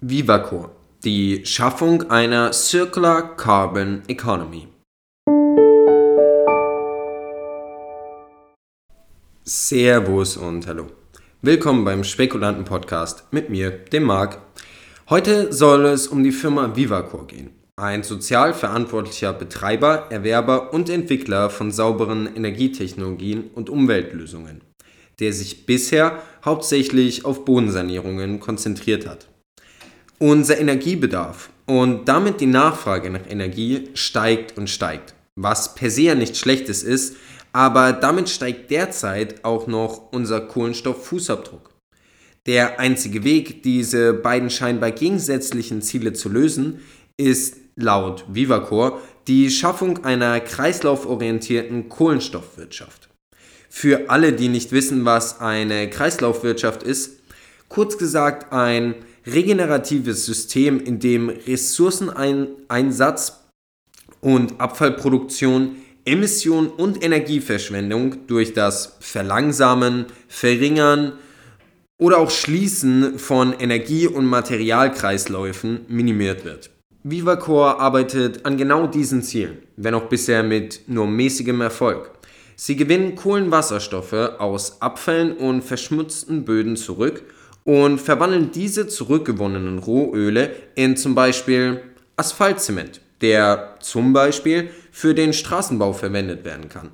Vivacor, die Schaffung einer Circular Carbon Economy. Servus und hallo. Willkommen beim Spekulanten Podcast mit mir, dem Marc. Heute soll es um die Firma Vivacor gehen. Ein sozial verantwortlicher Betreiber, Erwerber und Entwickler von sauberen Energietechnologien und Umweltlösungen, der sich bisher hauptsächlich auf Bodensanierungen konzentriert hat. Unser Energiebedarf und damit die Nachfrage nach Energie steigt und steigt, was per se ja nichts Schlechtes ist, aber damit steigt derzeit auch noch unser Kohlenstofffußabdruck. Der einzige Weg, diese beiden scheinbar gegensätzlichen Ziele zu lösen, ist laut Vivacor die Schaffung einer kreislauforientierten Kohlenstoffwirtschaft. Für alle, die nicht wissen, was eine Kreislaufwirtschaft ist, kurz gesagt ein regeneratives System, in dem Ressourceneinsatz und Abfallproduktion, Emission und Energieverschwendung durch das Verlangsamen, Verringern oder auch Schließen von Energie- und Materialkreisläufen minimiert wird. Vivacor arbeitet an genau diesen Zielen, wenn auch bisher mit nur mäßigem Erfolg. Sie gewinnen Kohlenwasserstoffe aus Abfällen und verschmutzten Böden zurück und verwandeln diese zurückgewonnenen Rohöle in zum Beispiel Asphaltzement, der zum Beispiel für den Straßenbau verwendet werden kann.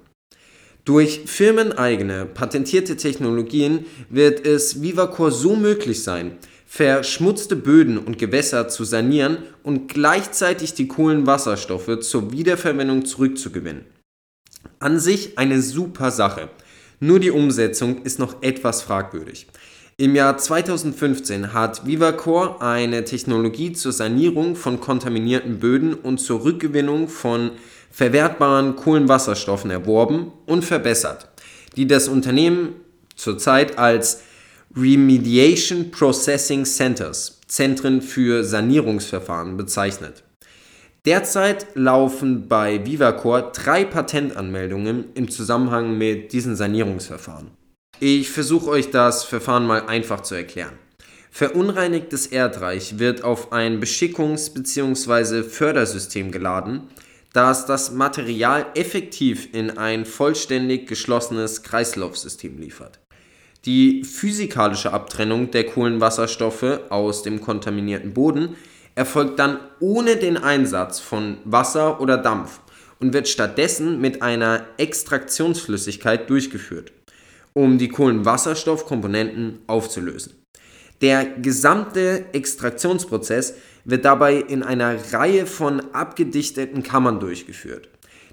Durch firmeneigene patentierte Technologien wird es Vivacor so möglich sein, verschmutzte Böden und Gewässer zu sanieren und gleichzeitig die Kohlenwasserstoffe zur Wiederverwendung zurückzugewinnen. An sich eine super Sache, nur die Umsetzung ist noch etwas fragwürdig. Im Jahr 2015 hat Vivacor eine Technologie zur Sanierung von kontaminierten Böden und zur Rückgewinnung von verwertbaren Kohlenwasserstoffen erworben und verbessert, die das Unternehmen zurzeit als Remediation Processing Centers, Zentren für Sanierungsverfahren bezeichnet. Derzeit laufen bei Vivacor drei Patentanmeldungen im Zusammenhang mit diesen Sanierungsverfahren. Ich versuche euch das Verfahren mal einfach zu erklären. Verunreinigtes Erdreich wird auf ein Beschickungs- bzw. Fördersystem geladen, das das Material effektiv in ein vollständig geschlossenes Kreislaufsystem liefert. Die physikalische Abtrennung der Kohlenwasserstoffe aus dem kontaminierten Boden erfolgt dann ohne den Einsatz von Wasser oder Dampf und wird stattdessen mit einer Extraktionsflüssigkeit durchgeführt, um die Kohlenwasserstoffkomponenten aufzulösen. Der gesamte Extraktionsprozess wird dabei in einer Reihe von abgedichteten Kammern durchgeführt.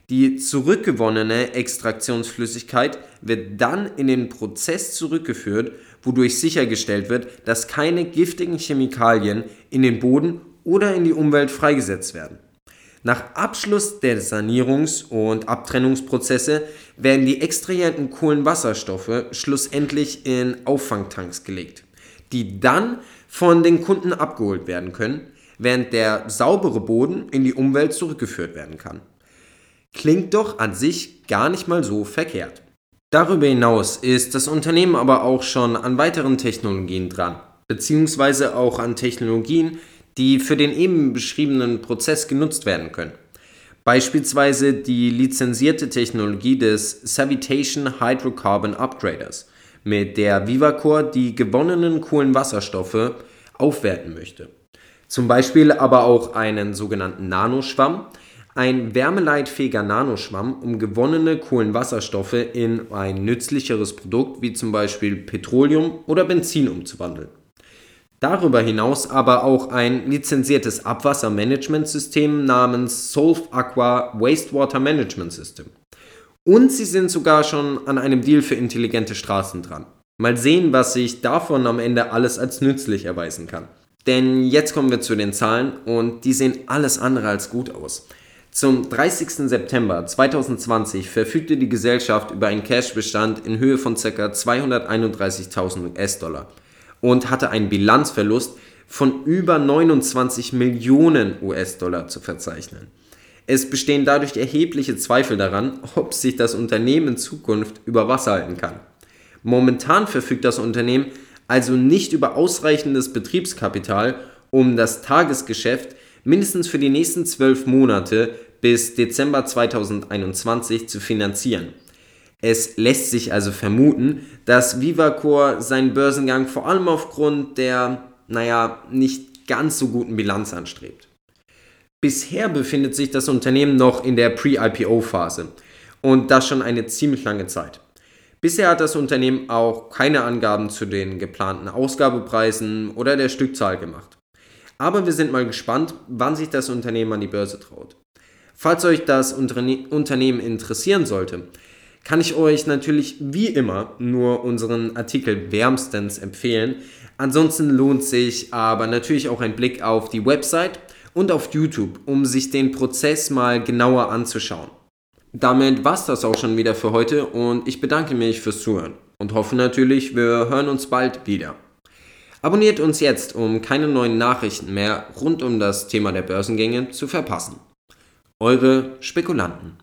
Die zurückgewonnene Extraktionsflüssigkeit wird dann in den Prozess zurückgeführt, wodurch sichergestellt wird, dass keine giftigen Chemikalien in den Boden oder in die Umwelt freigesetzt werden. Nach Abschluss der Sanierungs- und Abtrennungsprozesse werden die extrahierten Kohlenwasserstoffe schlussendlich in Auffangtanks gelegt, die dann von den Kunden abgeholt werden können, während der saubere Boden in die Umwelt zurückgeführt werden kann. Klingt doch an sich gar nicht mal so verkehrt. Darüber hinaus ist das Unternehmen aber auch schon an weiteren Technologien dran, beziehungsweise auch an Technologien, die für den eben beschriebenen Prozess genutzt werden können. Beispielsweise die lizenzierte Technologie des Savitation Hydrocarbon Upgraders, mit der Vivacor die gewonnenen Kohlenwasserstoffe aufwerten möchte. Zum Beispiel aber auch einen sogenannten Nanoschwamm, ein wärmeleitfähiger Nanoschwamm, um gewonnene Kohlenwasserstoffe in ein nützlicheres Produkt wie zum Beispiel Petroleum oder Benzin umzuwandeln. Darüber hinaus aber auch ein lizenziertes Abwassermanagementsystem namens Solve Aqua Wastewater Management System. Und sie sind sogar schon an einem Deal für intelligente Straßen dran. Mal sehen, was sich davon am Ende alles als nützlich erweisen kann. Denn jetzt kommen wir zu den Zahlen und die sehen alles andere als gut aus. Zum 30. September 2020 verfügte die Gesellschaft über einen Cashbestand in Höhe von ca. 231.000 US-Dollar und hatte einen Bilanzverlust von über 29 Millionen US-Dollar zu verzeichnen. Es bestehen dadurch erhebliche Zweifel daran, ob sich das Unternehmen in Zukunft über Wasser halten kann. Momentan verfügt das Unternehmen also nicht über ausreichendes Betriebskapital, um das Tagesgeschäft mindestens für die nächsten zwölf Monate bis Dezember 2021 zu finanzieren. Es lässt sich also vermuten, dass Vivacor seinen Börsengang vor allem aufgrund der, naja, nicht ganz so guten Bilanz anstrebt. Bisher befindet sich das Unternehmen noch in der Pre-IPO-Phase und das schon eine ziemlich lange Zeit. Bisher hat das Unternehmen auch keine Angaben zu den geplanten Ausgabepreisen oder der Stückzahl gemacht. Aber wir sind mal gespannt, wann sich das Unternehmen an die Börse traut. Falls euch das Unterne Unternehmen interessieren sollte, kann ich euch natürlich wie immer nur unseren Artikel wärmstens empfehlen. Ansonsten lohnt sich aber natürlich auch ein Blick auf die Website und auf YouTube, um sich den Prozess mal genauer anzuschauen. Damit war es das auch schon wieder für heute und ich bedanke mich fürs Zuhören und hoffe natürlich, wir hören uns bald wieder. Abonniert uns jetzt, um keine neuen Nachrichten mehr rund um das Thema der Börsengänge zu verpassen. Eure Spekulanten.